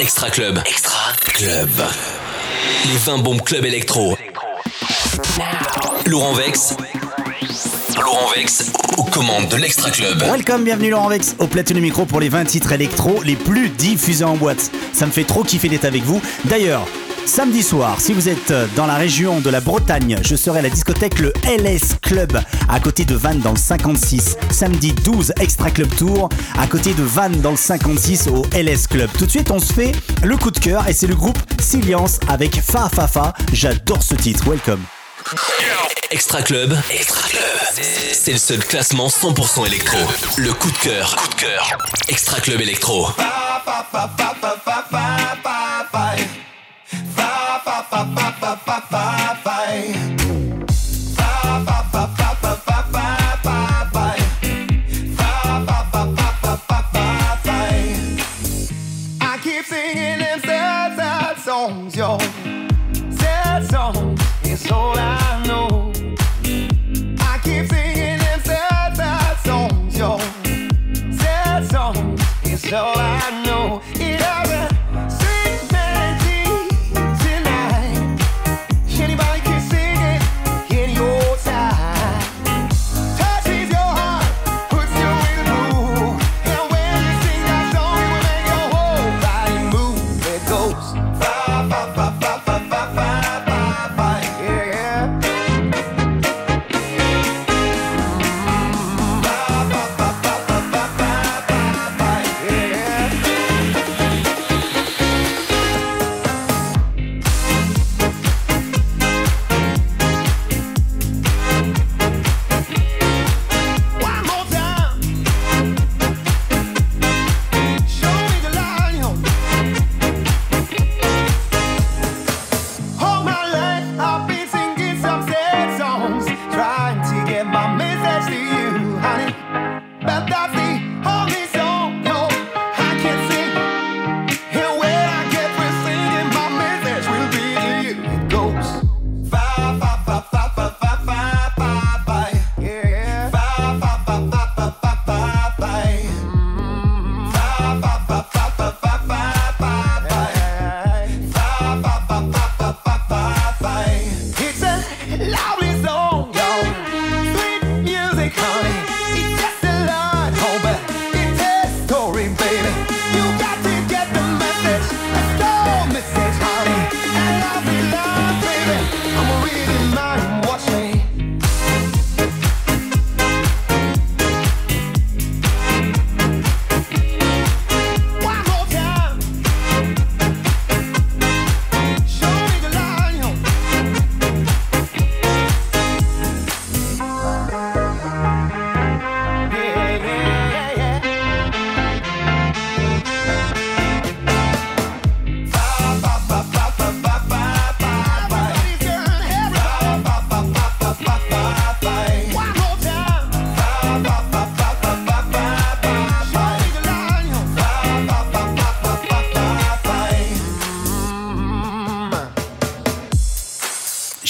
Extra Club. Extra Club. Les 20 bombes club électro. Laurent Vex. Laurent Vex aux commandes de l'Extra Club. Welcome, bienvenue Laurent Vex au platine du micro pour les 20 titres électro les plus diffusés en boîte. Ça me fait trop kiffer d'être avec vous. D'ailleurs, Samedi soir, si vous êtes dans la région de la Bretagne, je serai à la discothèque le LS Club à côté de Vannes dans le 56. Samedi 12, Extra Club Tour à côté de Vannes dans le 56 au LS Club. Tout de suite, on se fait le coup de cœur et c'est le groupe Silience avec Fa Fa Fa. J'adore ce titre. Welcome. Extra Club, Extra Club. C'est le seul classement 100% électro. Le coup de cœur, coup de cœur. Extra Club électro.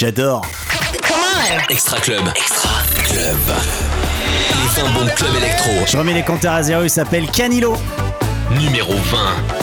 J'adore. Extra Club. Extra Club. Les 20 bons club électro. Je remets les compteurs à zéro, il s'appelle Canilo. Numéro 20.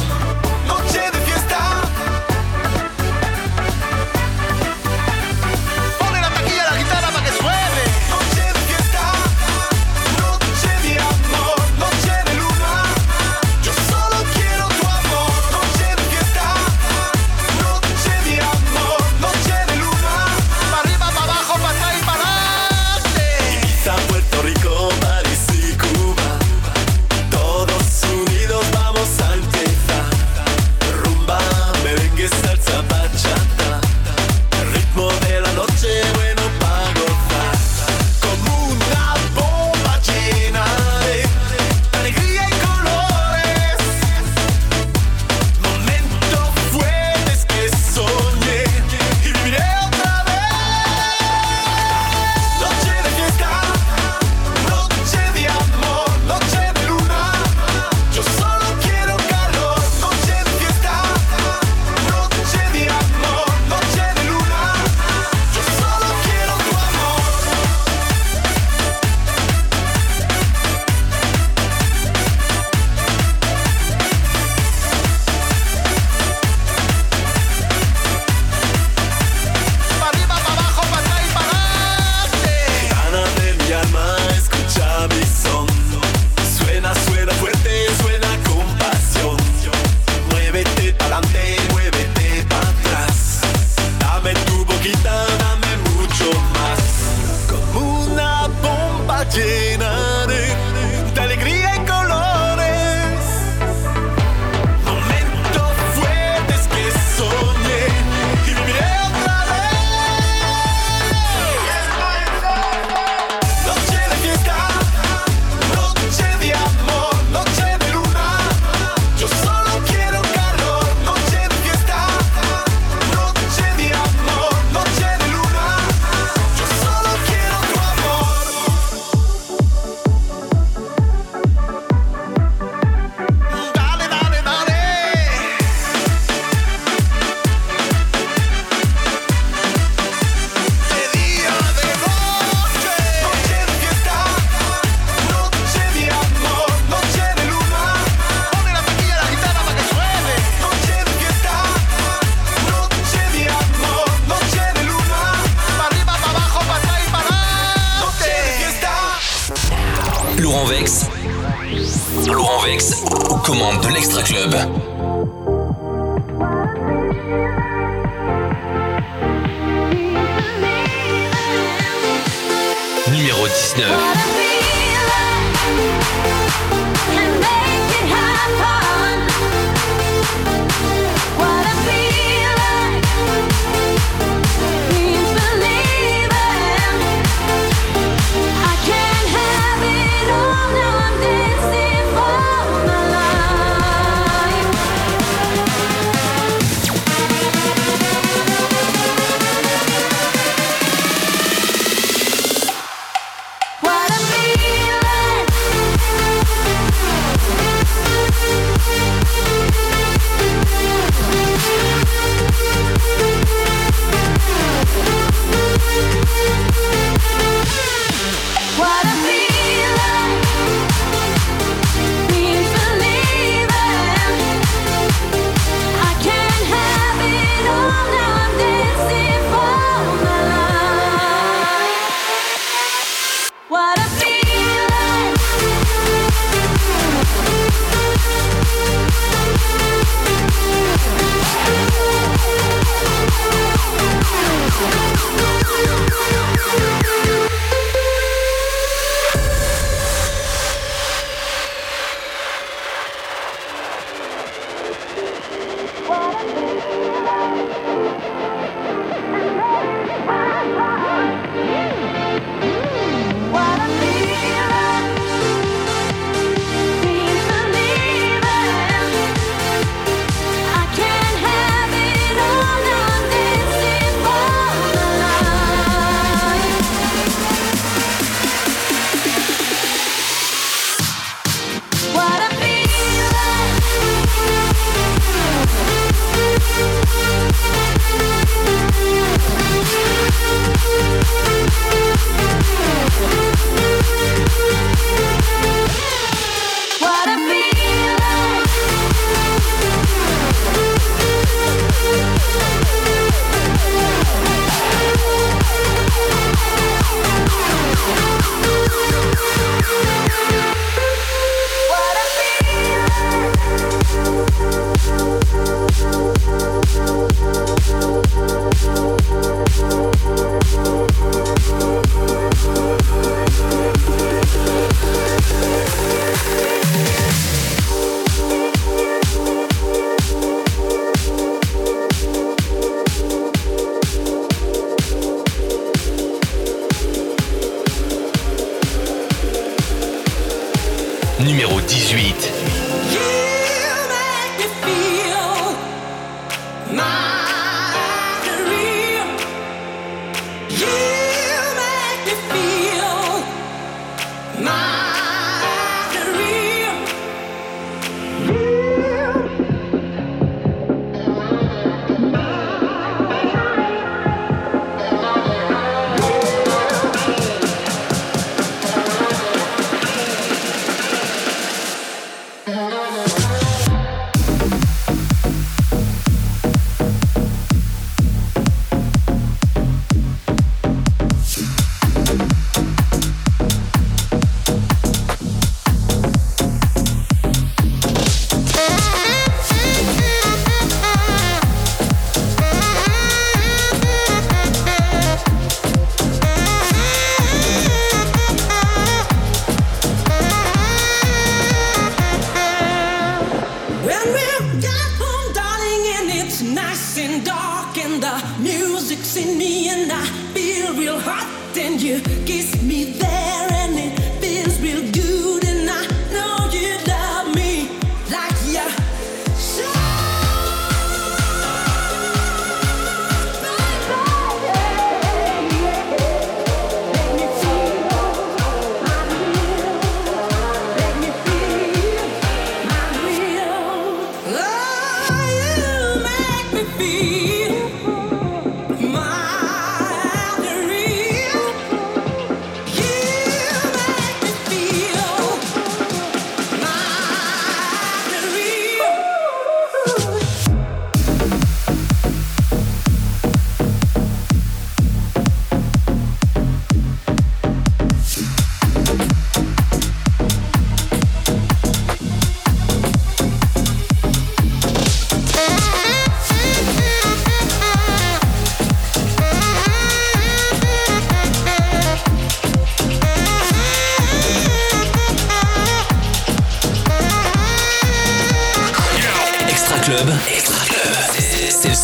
my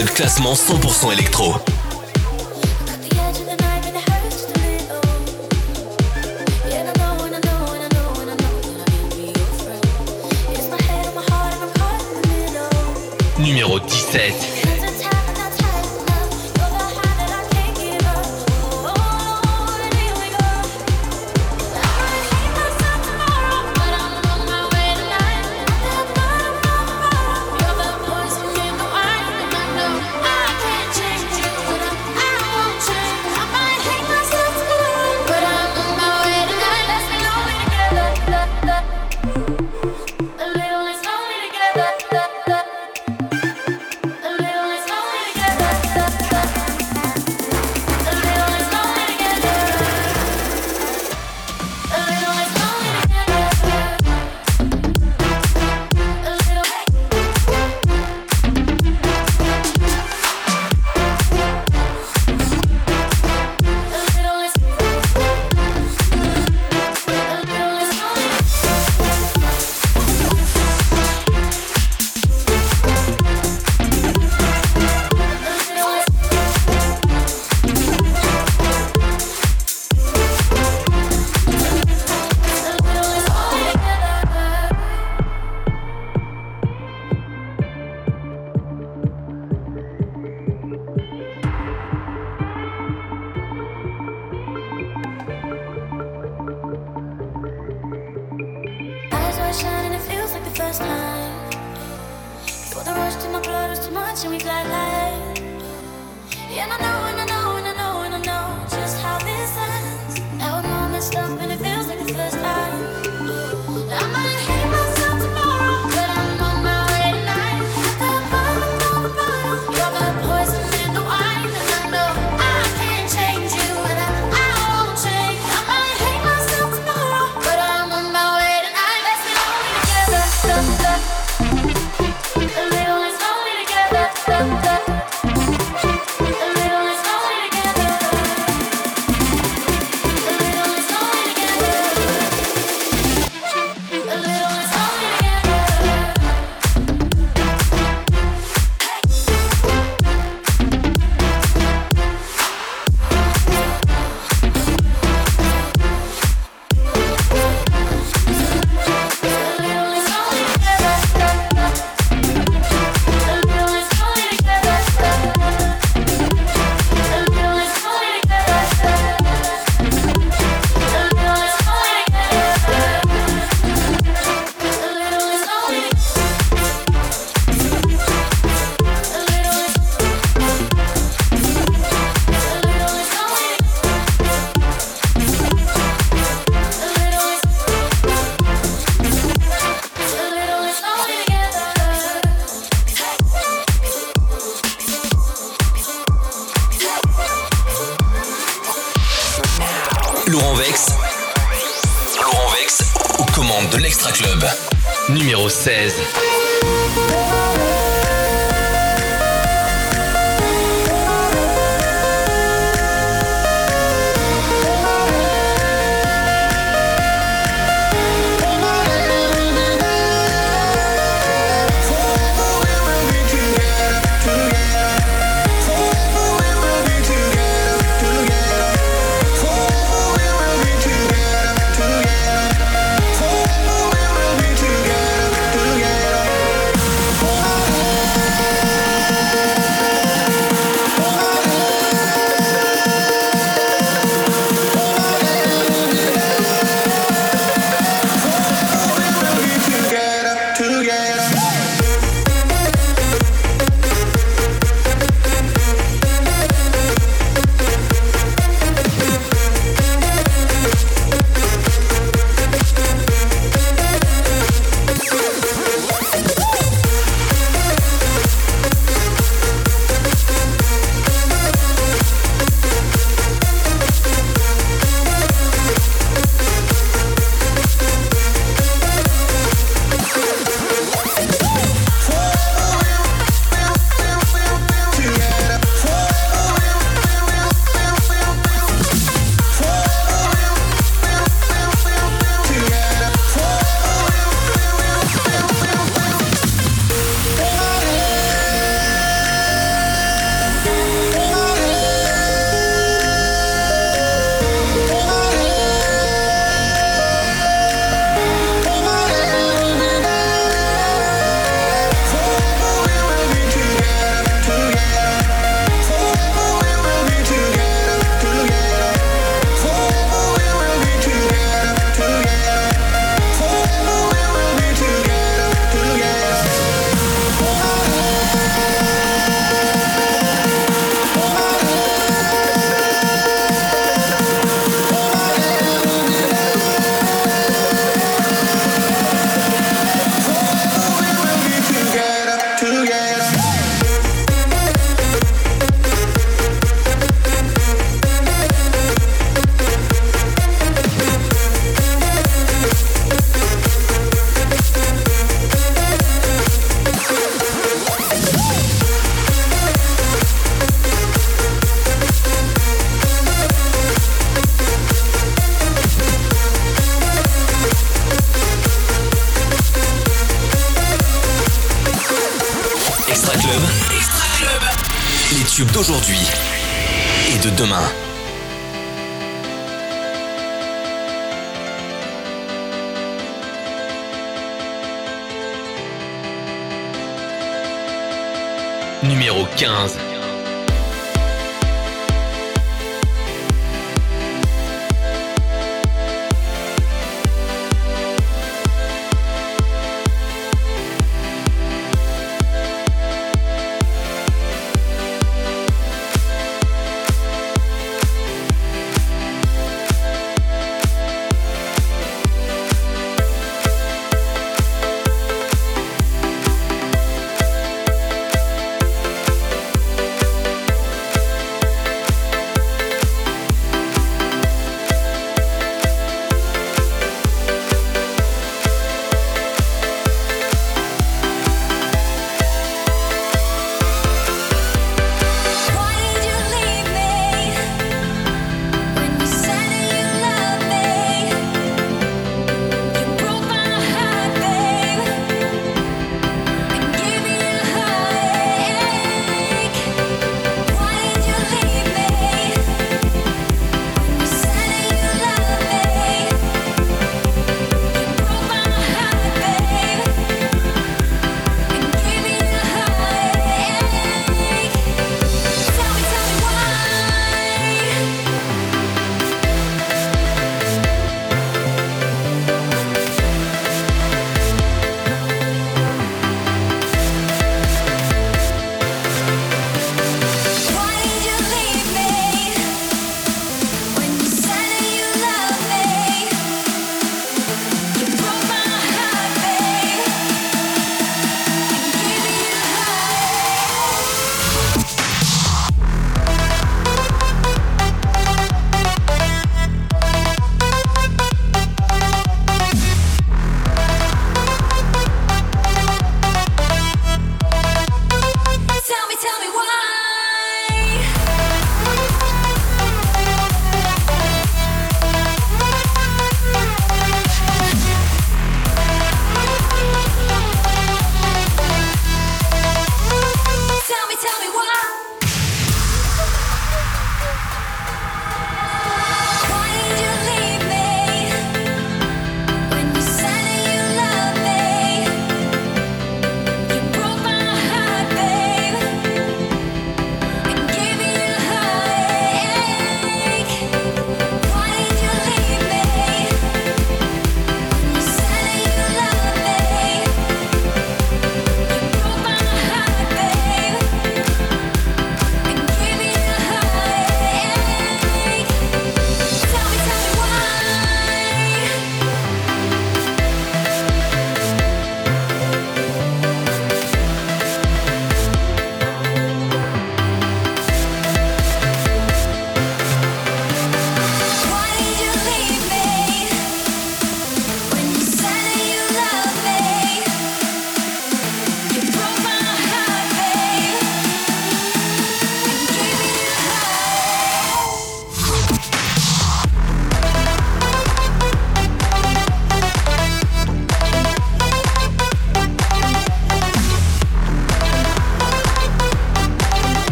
seul classement 100% électro. Numéro 17. watching me flatline. And I know, and I know. Laurent Vex aux commandes de l'Extra Club, numéro 16.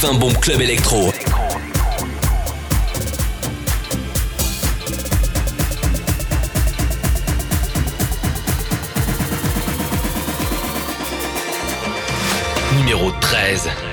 20 bombes club électro. Numéro 13.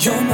You're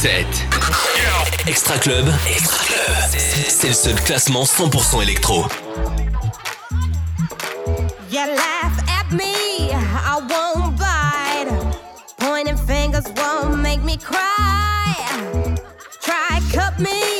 7. Extra Club. Extra Club. C'est le seul classement 100% électro. You laugh at me, I won't bite. Pointing fingers won't make me cry. Try cut me.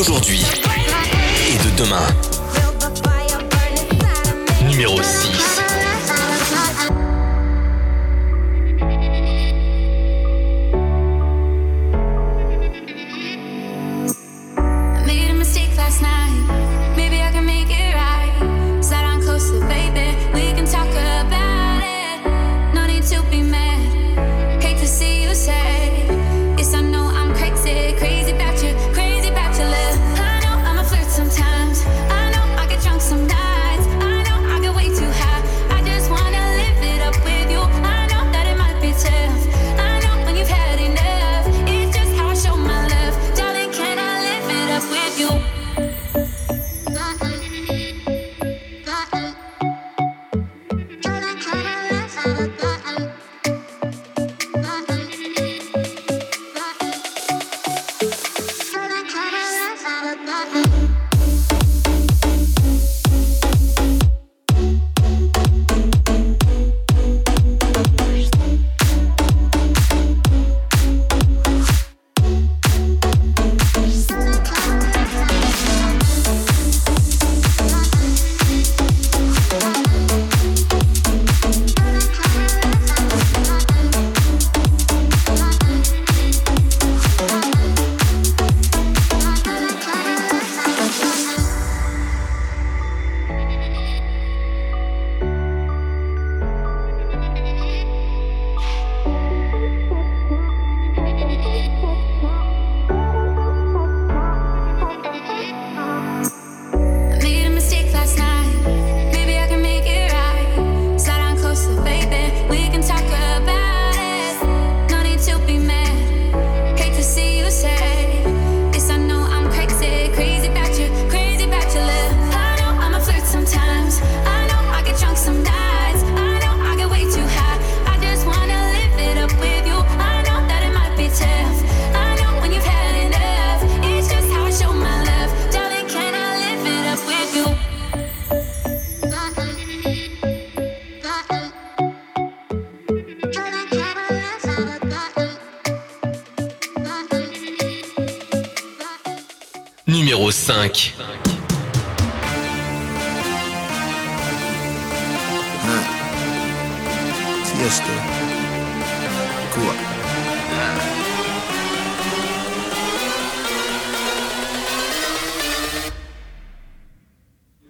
Aujourd'hui et de demain. cinq. Ah. Siesta. Quoi?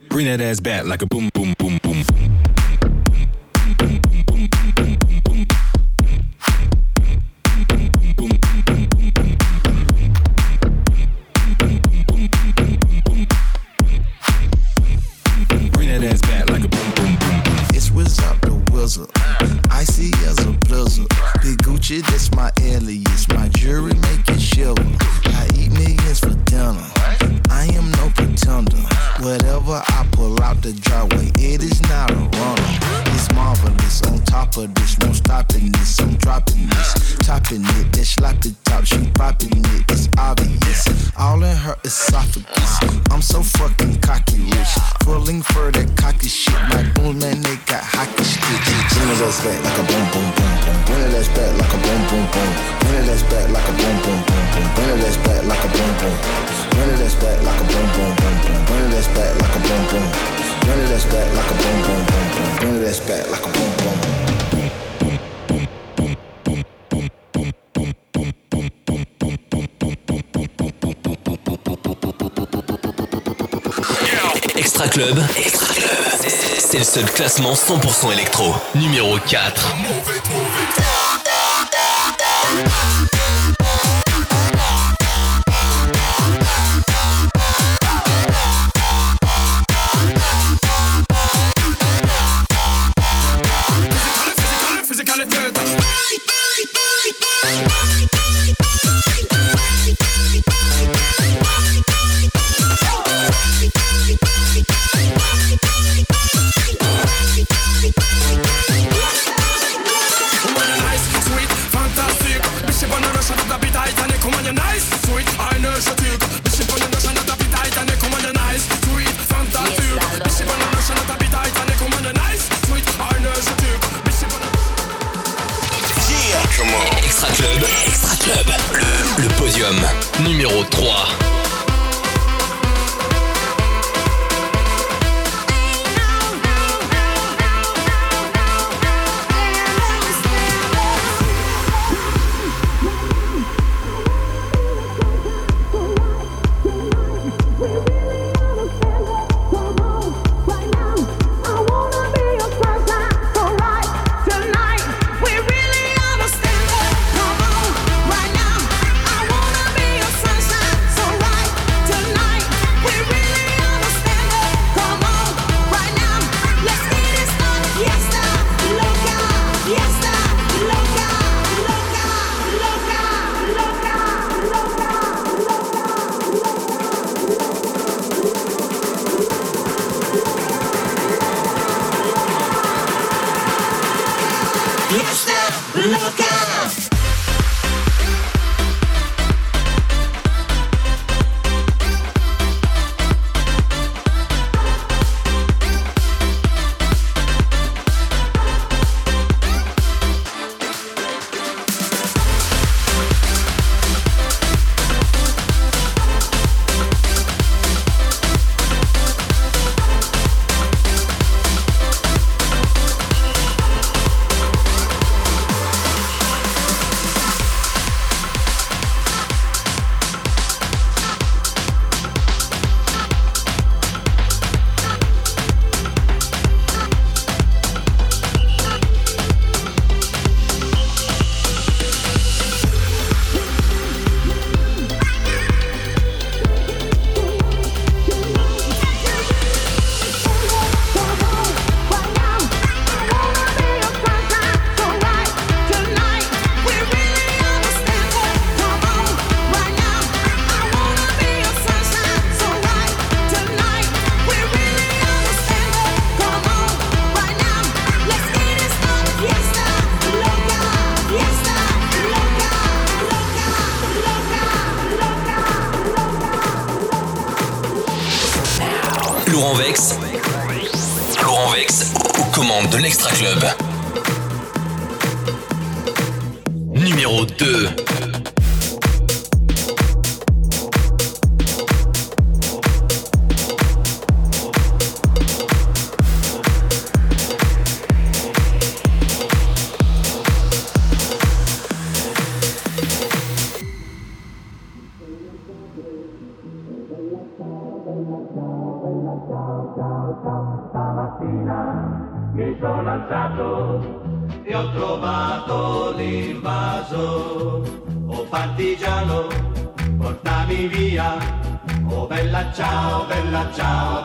Bring that ass back like a boom boom. classement 100% électro, numéro 4.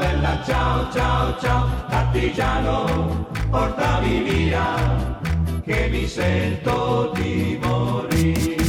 bella, ciao, ciao, ciao, artigiano, portami via, che mi sento di morire.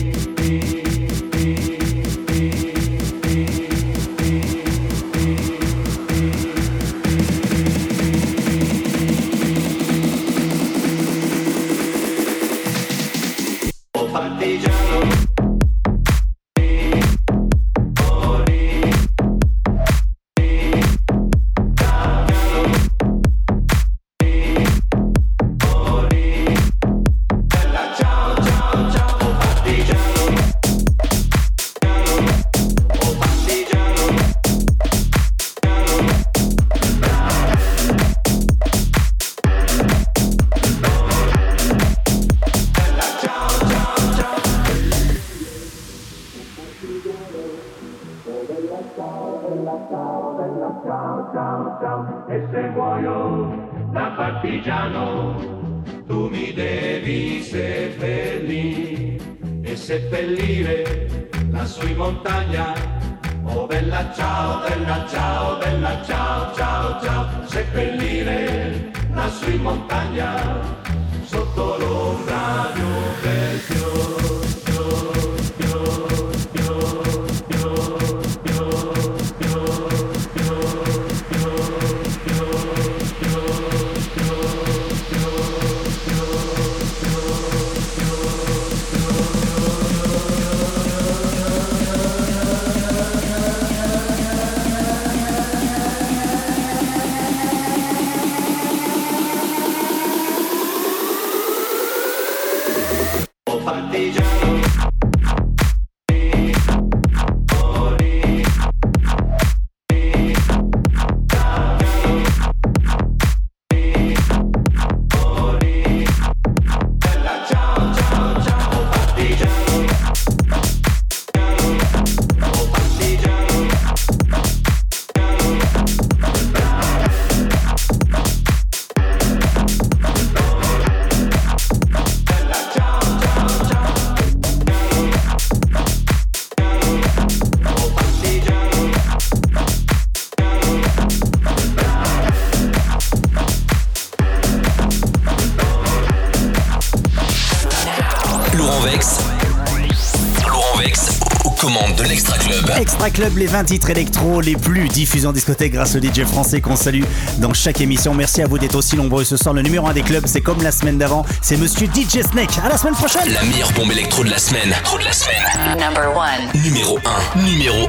Club, les 20 titres électro les plus diffusés en discothèque grâce au DJ français qu'on salue dans chaque émission. Merci à vous d'être aussi nombreux ce soir. Le numéro 1 des clubs, c'est comme la semaine d'avant, c'est monsieur DJ Snake. À la semaine prochaine. La meilleure bombe électro de la semaine. Trop de la semaine. Number one. Numéro 1. Numéro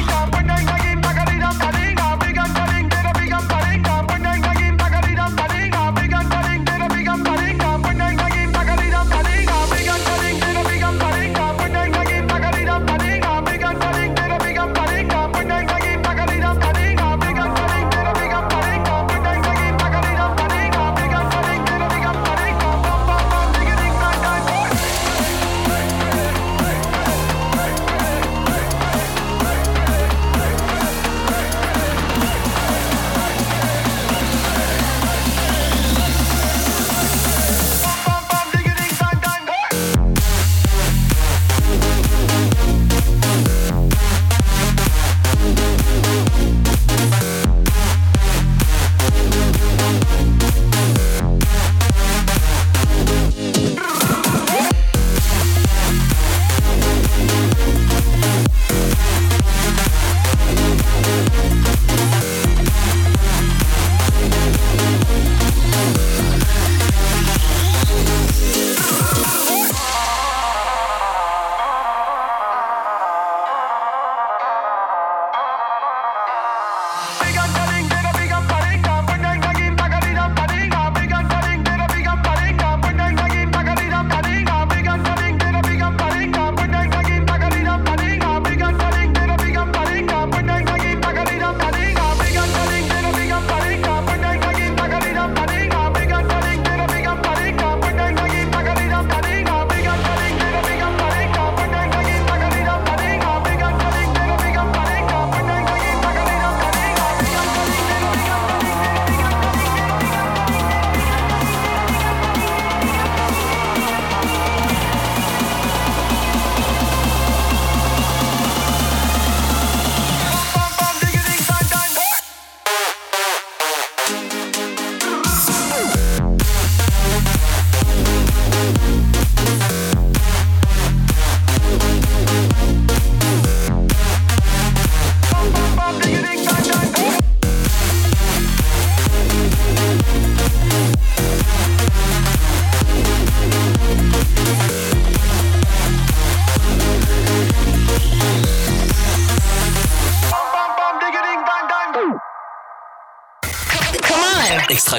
1.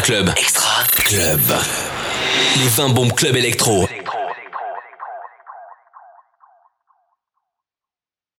Club. Extra Club. Les 20 bombes club électro.